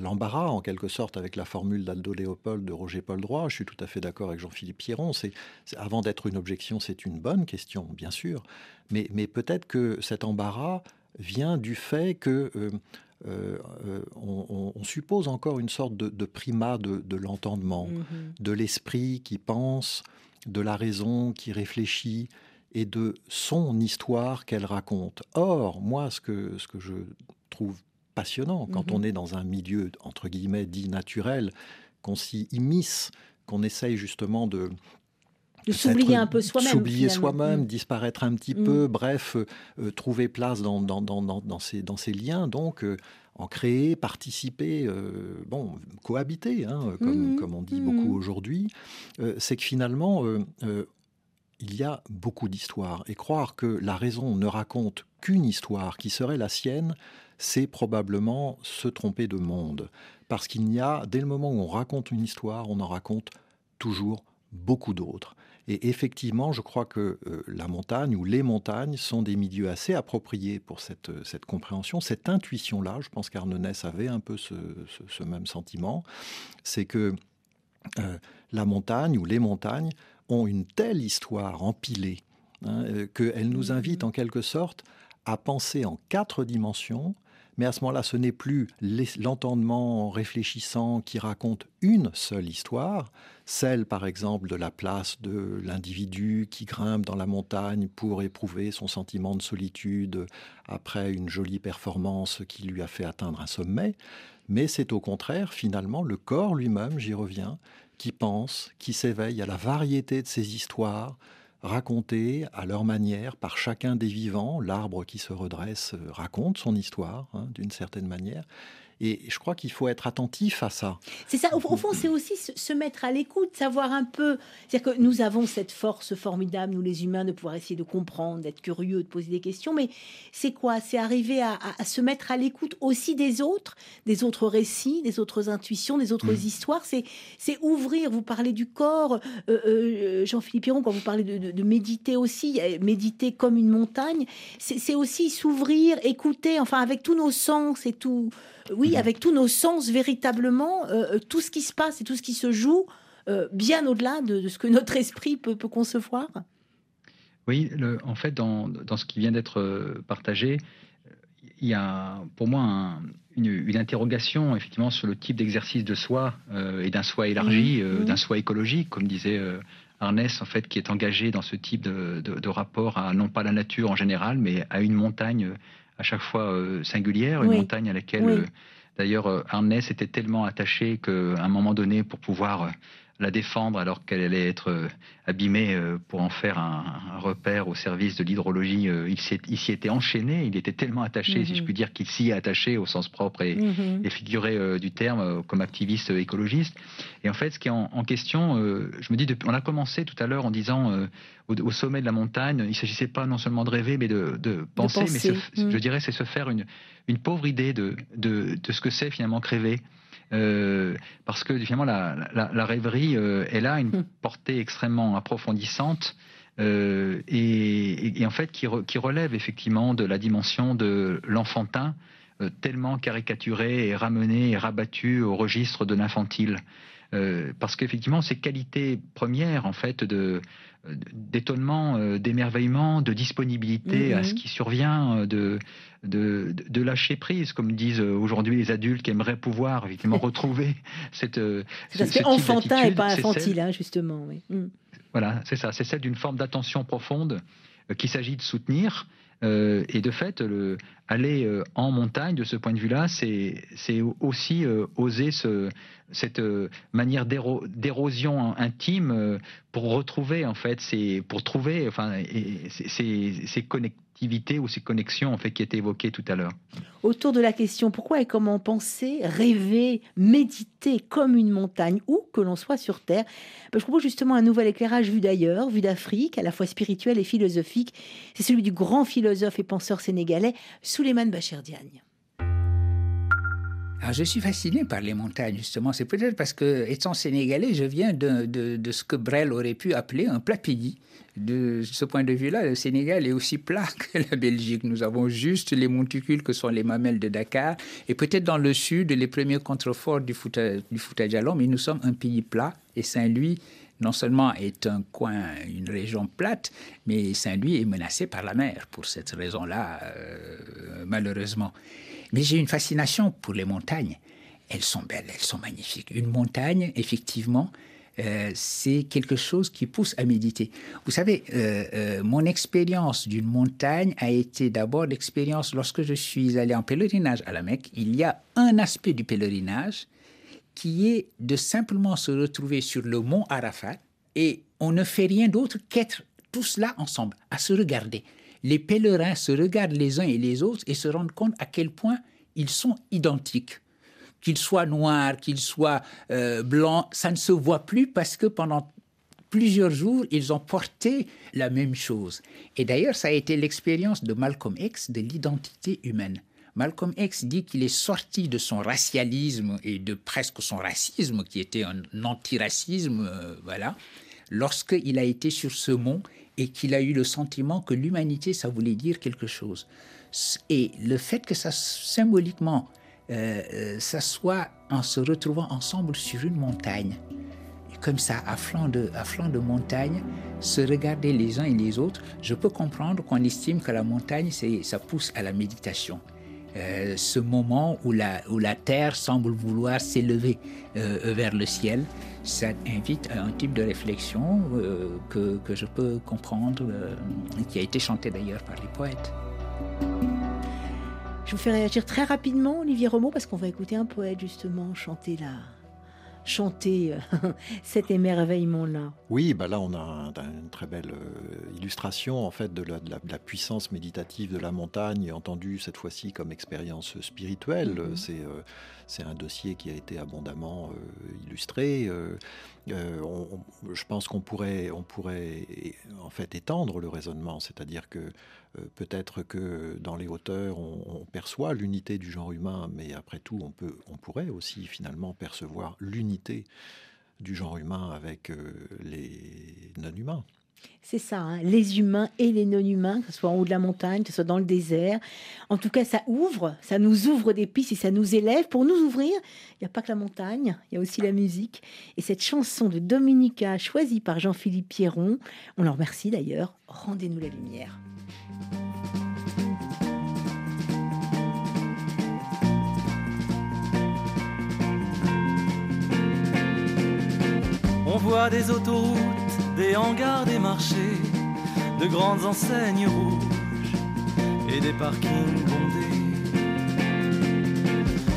l'embarras, en quelque sorte, avec la formule d'Aldo Léopold de Roger Paul Droit, je suis tout à fait d'accord avec Jean-Philippe Pierron. C'est, avant d'être une objection, c'est une bonne question, bien sûr. Mais, mais peut-être que cet embarras vient du fait que euh, euh, on, suppose encore une sorte de, primat de, l'entendement, mm-hmm. de l'esprit qui pense, de la raison qui réfléchit, et de son histoire qu'elle raconte. Or, moi, ce que, ce que je trouve passionnant quand mhm. on est dans un milieu, entre guillemets, dit naturel, qu'on s'y immisce, qu'on essaye justement de, de s'oublier un peu soi-même. S'oublier soi-même, mm. disparaître un petit mm. peu, bref, euh, trouver place dans, dans, dans, dans, ces, dans ces liens, donc euh, en créer, participer, euh, bon, cohabiter, hein, comme, mm. comme on dit beaucoup aujourd'hui, c'est que finalement, il y a beaucoup d'histoires. Et croire que la raison ne raconte qu'une histoire qui serait la sienne, c'est probablement se tromper de monde. Parce qu'il n'y a, dès le moment où on raconte une histoire, on en raconte toujours beaucoup d'autres. Et effectivement, je crois que euh, la montagne ou les montagnes sont des milieux assez appropriés pour cette, cette compréhension, cette intuition-là. Je pense qu'Arnonès avait un peu ce, même sentiment. C'est que euh, la montagne ou les montagnes ont une telle histoire empilée hein, euh, qu'elle nous invite en quelque sorte à penser en quatre dimensions, mais à ce moment-là, ce n'est plus l'entendement réfléchissant qui raconte une seule histoire, celle par exemple de la place de l'individu qui grimpe dans la montagne pour éprouver son sentiment de solitude après une jolie performance qui lui a fait atteindre un sommet, mais c'est au contraire finalement le corps lui-même, j'y reviens, qui pensent, qui s'éveillent à la variété de ces histoires racontées à leur manière par chacun des vivants. L'arbre qui se redresse euh, raconte son histoire hein, d'une certaine manière. Et je crois qu'il faut être attentif à ça. C'est ça, au, fond, c'est aussi se, mettre à l'écoute, savoir un peu. C'est-à-dire que nous avons cette force formidable, nous les humains, de pouvoir essayer de comprendre, d'être curieux, de poser des questions. Mais c'est quoi? C'est arriver à, se mettre à l'écoute aussi des autres, des autres récits, des autres intuitions, des autres mmh. histoires. C'est, ouvrir. Vous parlez du corps, euh, euh, Jean-Philippe Piron, quand vous parlez de, méditer aussi, méditer comme une montagne, c'est aussi s'ouvrir, écouter, enfin, avec tous nos sens et tout oui, mhm. avec tous nos sens, véritablement, euh, euh, tout ce qui se passe et tout ce qui se joue, euh, bien au-delà de, ce que notre esprit peut, concevoir Oui, en fait, dans, ce qui vient d'être partagé, il y a pour moi une, interrogation effectivement sur le type d'exercice de soi et d'un soi élargi, d'un soi écologique, comme disait Arnès, en fait, qui est engagé dans ce type de, de, rapport à non pas la nature en général, mais à une montagne à chaque fois euh, singulière, une montagne à laquelle euh, d'ailleurs euh, Arnès était tellement attaché qu'à un moment donné, pour pouvoir la défendre alors qu'elle allait être euh, abîmée euh, pour en faire un, repère au service de l'hydrologie. Euh, il s'y était enchaîné, il était tellement attaché, si je mhm. puis dire, qu'il s'y est attaché au sens propre et, mhm. figuré du terme comme activiste écologiste. Et en fait, ce qui est en, question, je me dis, on a commencé tout à l'heure en disant au, sommet de la montagne, il ne s'agissait pas non seulement de rêver, mais de, penser, mais je mhm. dirais c'est se faire une, une pauvre idée de, de, de ce que c'est finalement que rêver. Euh, parce que finalement la, rêverie, euh, elle a une hmm. portée extrêmement approfondissante euh, et, en fait qui, relève effectivement de la dimension de l'enfantin tellement caricaturé et ramené et rabattu au registre de l'infantile. parce qu'effectivement, ces qualités premières, en fait, de, d'étonnement, euh, d'émerveillement, de disponibilité à ce mhm. qui survient, euh, de, de, lâcher prise, comme disent euh, aujourd'hui les adultes qui aimeraient pouvoir effectivement retrouver cette. C'est enfantin et pas infantile, hein, justement. Mm. Voilà, c'est ça. C'est celle d'une forme d'attention profonde qu'il s'agit de soutenir euh, et de fait, le, aller euh, en montagne, de ce point de vue-là, c'est aussi euh, oser ce, cette manière d'érosion intime pour retrouver, en fait, pour trouver enfin, ces ou ces connexions en fait qui étaient évoquées tout à l'heure. Autour de la question pourquoi et comment penser, rêver, méditer comme une montagne où que l'on soit sur Terre, ben, je propose justement un nouvel éclairage vu d'ailleurs, vu d'Afrique, à la fois spirituel et philosophique. C'est celui du grand philosophe et penseur sénégalais Souleymane Bachir Diagne. Alors, je suis fasciné par les montagnes, justement. C'est peut-être parce que, étant sénégalais, je viens de, de, ce que Brel aurait pu appeler un plat pays. De ce point de vue-là, le Sénégal est aussi plat que la Belgique. Nous avons juste les monticules que sont les mamelles de Dakar et peut-être dans le sud les premiers contreforts du Fouta, du mais nous sommes un pays plat et Saint-Louis non seulement est un coin, une région plate, mais Saint-Louis est menacé par la mer pour cette raison-là, euh, malheureusement. Mais j'ai une fascination pour les montagnes. Elles sont belles, elles sont magnifiques. Une montagne, effectivement, euh, c'est quelque chose qui pousse à méditer. Vous savez, euh, euh, mon expérience d'une montagne a été d'abord l'expérience lorsque je suis allé en pèlerinage à la Mecque. Il y a un aspect du pèlerinage qui est de simplement se retrouver sur le mont Arafat et on ne fait rien d'autre qu'être tous là ensemble, à se regarder les pèlerins se regardent les uns et les autres et se rendent compte à quel point ils sont identiques. Qu'ils soient noirs, qu'ils soient euh, blancs, ça ne se voit plus parce que pendant plusieurs jours, ils ont porté la même chose. Et d'ailleurs, ça a été l'expérience de Malcolm X de l'identité humaine. Malcolm X dit qu'il est sorti de son racialisme et de presque son racisme, qui était un antiracisme, euh, voilà, lorsqu'il a été sur ce mont et qu'il a eu le sentiment que l'humanité, ça voulait dire quelque chose. Et le fait que ça, symboliquement, euh, euh, ça soit en se retrouvant ensemble sur une montagne, comme ça, à flanc, de, à flanc de montagne, se regarder les uns et les autres, je peux comprendre qu'on estime que la montagne, ça pousse à la méditation. Euh, ce moment où la, terre semble vouloir s'élever vers le ciel, ça invite à un type de réflexion euh, que, je peux comprendre, euh, qui a été chanté d'ailleurs par les poètes. Je vous fais réagir très rapidement, Olivier Romeau, parce qu'on va écouter un poète justement chanter la, chanter cet émerveillement-là Oui, bah là on a une très belle illustration en fait de la, puissance méditative de la montagne, entendue cette fois-ci comme expérience spirituelle. Mm-hmm. C'est un dossier qui a été abondamment illustré. je pense qu'on pourrait, on pourrait en fait étendre le raisonnement, c'est-à-dire que euh, peut-être que dans les hauteurs, on, perçoit l'unité du genre humain, mais après tout, on, pourrait aussi finalement percevoir l'unité du genre humain avec euh, les non-humains. C'est ça, hein, les humains et les non-humains, que ce soit en haut de la montagne, que ce soit dans le désert. En tout cas, ça ouvre, ça nous ouvre des pistes et ça nous élève. Pour nous ouvrir, il n'y a pas que la montagne, il y a aussi la musique. Et cette chanson de Dominica, choisie par Jean-Philippe Pierron, on leur remercie d'ailleurs, Rendez-nous la lumière. On voit des autoroutes, des hangars, des marchés, de grandes enseignes rouges et des parkings bondés.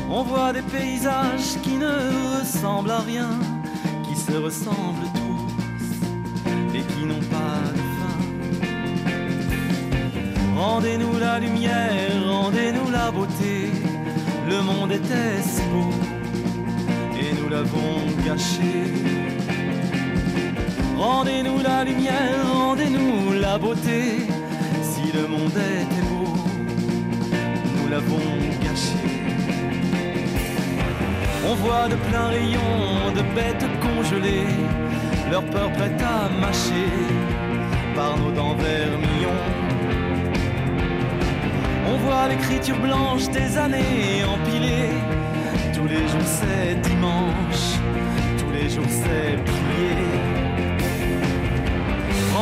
On voit des paysages qui ne ressemblent à rien, qui se ressemblent tous et qui n'ont pas de Rendez-nous la lumière, rendez-nous la beauté. Le monde était si beau et nous l'avons gâché. Rendez-nous la lumière, rendez-nous la beauté. Si le monde était beau, nous l'avons gâché. On voit de pleins rayons de bêtes congelées, leur peur prête à mâcher par nos dents vermillons on voit l'écriture blanche des années empilées. Tous les jours c'est dimanche, tous les jours c'est prier.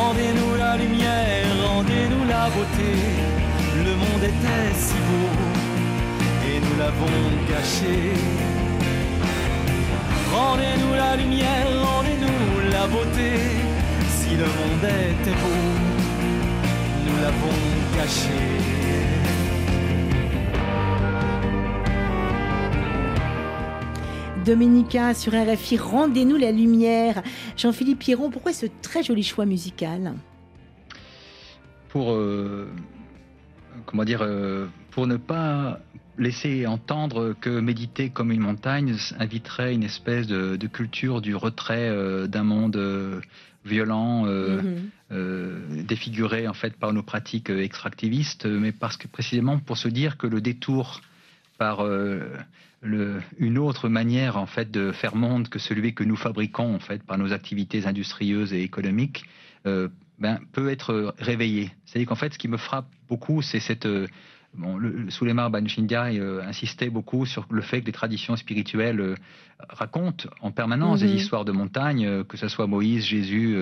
Rendez-nous la lumière, rendez-nous la beauté. Le monde était si beau et nous l'avons gâché. Rendez-nous la lumière, rendez-nous la beauté. Si le monde était beau, nous l'avons caché. Dominica sur RFI, rendez-nous la lumière. Jean-Philippe Pierron, pourquoi ce très joli choix musical? Pour, euh, comment dire, euh, pour ne pas laisser entendre que méditer comme une montagne inviterait une espèce de, culture du retrait euh, d'un monde violent, mhm. défiguré en fait par nos pratiques extractivistes, mais parce que précisément pour se dire que le détour par une autre manière en fait de faire monde que celui que nous fabriquons en fait par nos activités industrieuses et économiques euh, ben, peut être réveillé. C'est-à-dire qu'en fait, ce qui me frappe beaucoup, c'est cette euh, Bon, le, Suleiman Banjindia euh, insistait beaucoup sur le fait que les traditions spirituelles euh, racontent en permanence des mhm. histoires de montagne, euh, que ce soit Moïse, Jésus,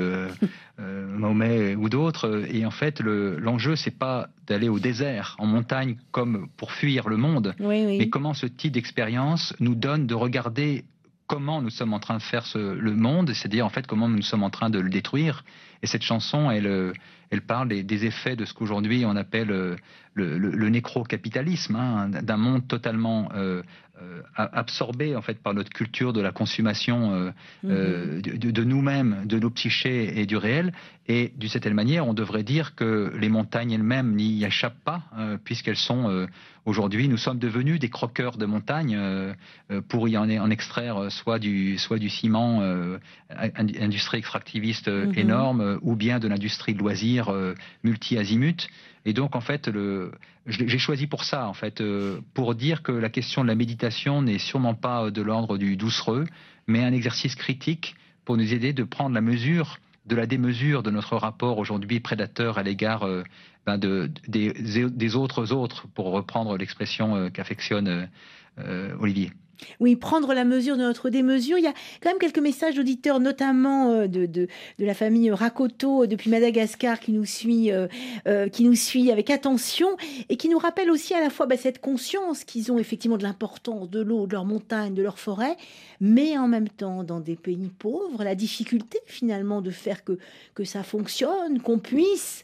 Mahomet ou d'autres. Et en fait, l'enjeu, c'est pas d'aller au désert, en montagne, comme pour fuir le monde, mais comment ce type d'expérience nous donne de regarder comment nous sommes en train de faire le monde, c'est-à-dire en fait comment nous sommes en train de le détruire. Et cette chanson, elle, elle parle des, effets de ce qu'aujourd'hui on appelle le, le, nécro-capitalisme, hein, d'un monde totalement euh, euh, absorbé en fait par notre culture de la consommation euh, euh, mhm. de, nous-mêmes, de nos psychés et du réel. Et d'une certaine manière, on devrait dire que les montagnes elles-mêmes n'y échappent pas, puisqu'elles sont aujourd'hui, nous sommes devenus des croqueurs de montagnes pour y en, en, extraire soit du, soit du ciment, industrie extractiviste mhm. énorme, ou bien de l'industrie de loisirs multi-azimut. Et donc, en fait, j'ai choisi pour ça, en fait, euh, pour dire que la question de la méditation n'est sûrement pas euh, de l'ordre du doucereux, mais un exercice critique pour nous aider de prendre la mesure de la démesure de notre rapport aujourd'hui prédateur à l'égard euh, ben des, autres autres, pour reprendre l'expression qu'affectionne Olivier. Oui, prendre la mesure de notre démesure. Il y a quand même quelques messages d'auditeurs, notamment euh, de, de, la famille Rakoto euh, depuis Madagascar qui nous, suit, euh, qui nous suit avec attention et qui nous rappelle aussi à la fois bah, cette conscience qu'ils ont effectivement de l'importance de l'eau, de leur montagne, de leur forêt, mais en même temps dans des pays pauvres, la difficulté finalement de faire que, que ça fonctionne, qu'on puisse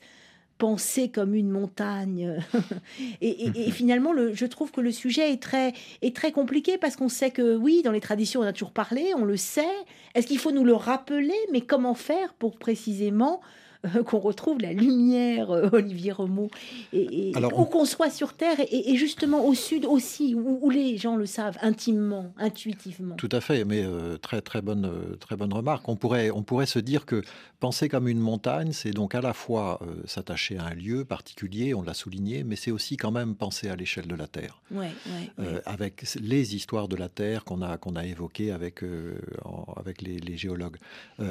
penser comme une montagne. et, finalement, le, je trouve que le sujet est très, est très compliqué parce qu'on sait que oui, dans les traditions, on a toujours parlé, on le sait. Est-ce qu'il faut nous le rappeler? Mais comment faire pour précisément qu'on retrouve la lumière, euh, Olivier Romeau, et, où qu'on soit sur Terre, et, justement au Sud aussi, où, les gens le savent intimement, intuitivement. Tout à fait, mais euh, très très bonne très bonne remarque. On pourrait on pourrait se dire que penser comme une montagne, c'est donc à la fois s'attacher à un lieu particulier, on l'a souligné, mais c'est aussi quand même penser à l'échelle de la Terre, avec les histoires de la Terre qu'on a qu'on a évoquées avec avec les, les géologues.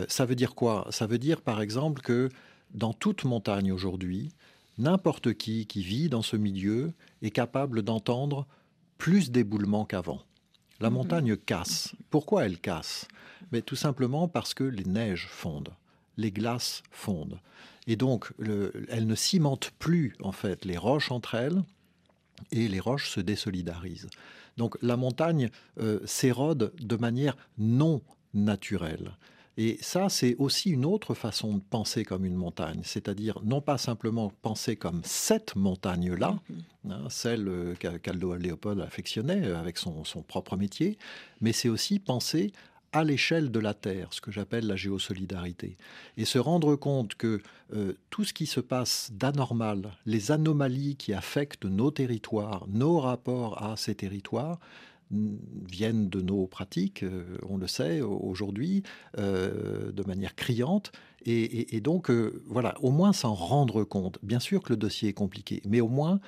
ça veut dire quoi? Ça veut dire par exemple que dans toute montagne aujourd'hui, n'importe qui qui vit dans ce milieu est capable d'entendre plus d'éboulements qu'avant. La mhm. montagne casse. Pourquoi elle casse? Mais Tout simplement parce que les neiges fondent, les glaces fondent. Et donc, elle ne cimente plus, en fait, les roches entre elles, et les roches se désolidarisent. Donc, la montagne euh, s'érode de manière non naturelle. Et ça, c'est aussi une autre façon de penser comme une montagne, c'est-à-dire non pas simplement penser comme cette montagne-là, mm-hmm. hein, celle euh, qu'Aldo Léopold affectionnait euh, avec son, propre métier, mais c'est aussi penser à l'échelle de la Terre, ce que j'appelle la géosolidarité, et se rendre compte que euh, tout ce qui se passe d'anormal, les anomalies qui affectent nos territoires, nos rapports à ces territoires, viennent de nos pratiques, euh, on le sait aujourd'hui, euh, de manière criante. Et, donc, euh, voilà, au moins s'en rendre compte. Bien sûr que le dossier est compliqué, mais au moins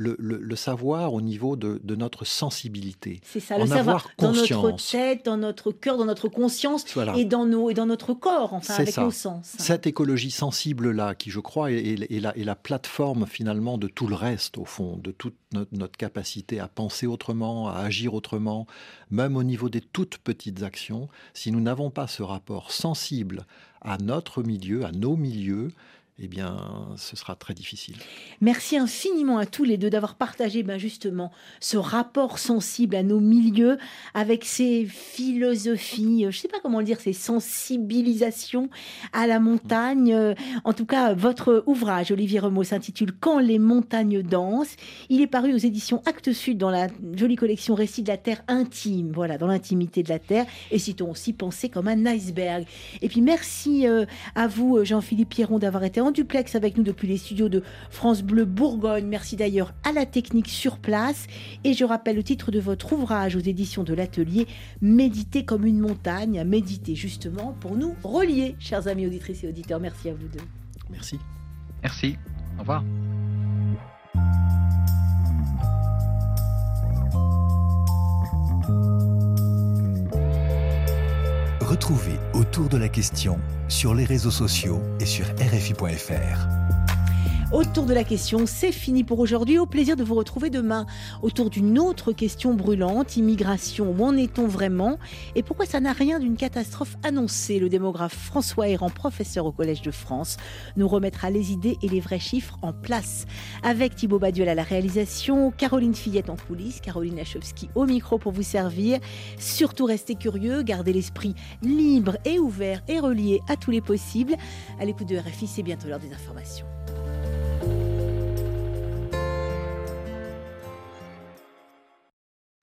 le, savoir au niveau de, notre sensibilité. C'est ça, le savoir dans notre tête, dans notre cœur, dans notre conscience et, dans nos, et dans notre corps, enfin, avec nos sens. Cette écologie sensible-là, qui je crois est, la, est, la, plateforme finalement de tout le reste, au fond, de toute notre, notre, capacité à penser autrement, à agir autrement, même au niveau des toutes petites actions, si nous n'avons pas ce rapport sensible à notre milieu, à nos milieux, eh bien, ce sera très difficile. Merci infiniment à tous les deux d'avoir partagé ben justement ce rapport sensible à nos milieux avec ces philosophies, euh, je ne sais pas comment le dire, ces sensibilisations à la montagne. Euh, en tout cas, votre ouvrage, Olivier Remeau, s'intitule Quand les montagnes dansent. Il est paru aux éditions Actes Sud dans la jolie collection Récits de la Terre intime, voilà, dans l'intimité de la Terre. Et citons aussi Penser comme un iceberg. Et puis merci euh, à vous, Jean-Philippe Pierron, d'avoir été en duplex avec nous depuis les studios de France Bleu Bourgogne. Merci d'ailleurs à la technique sur place. Et je rappelle le titre de votre ouvrage aux éditions de l'atelier Méditer comme une montagne. Méditer justement pour nous relier, chers amis auditrices et auditeurs. Merci à vous deux. Merci. Merci. Au revoir. Retrouvez autour de la question sur les réseaux sociaux et sur RFI.fr. Autour de la question, c'est fini pour aujourd'hui. Au plaisir de vous retrouver demain autour d'une autre question brûlante, immigration. Où en est-on vraiment? Et pourquoi ça n'a rien d'une catastrophe annoncée? Le démographe François Héran, professeur au Collège de France, nous remettra les idées et les vrais chiffres en place. Avec Thibaut Baduel à la réalisation, Caroline Fillette en coulisses, Caroline Lachowski au micro pour vous servir. Surtout restez curieux, gardez l'esprit libre et ouvert et relié à tous les possibles. À l'écoute de RFI, c'est bientôt l'heure des informations.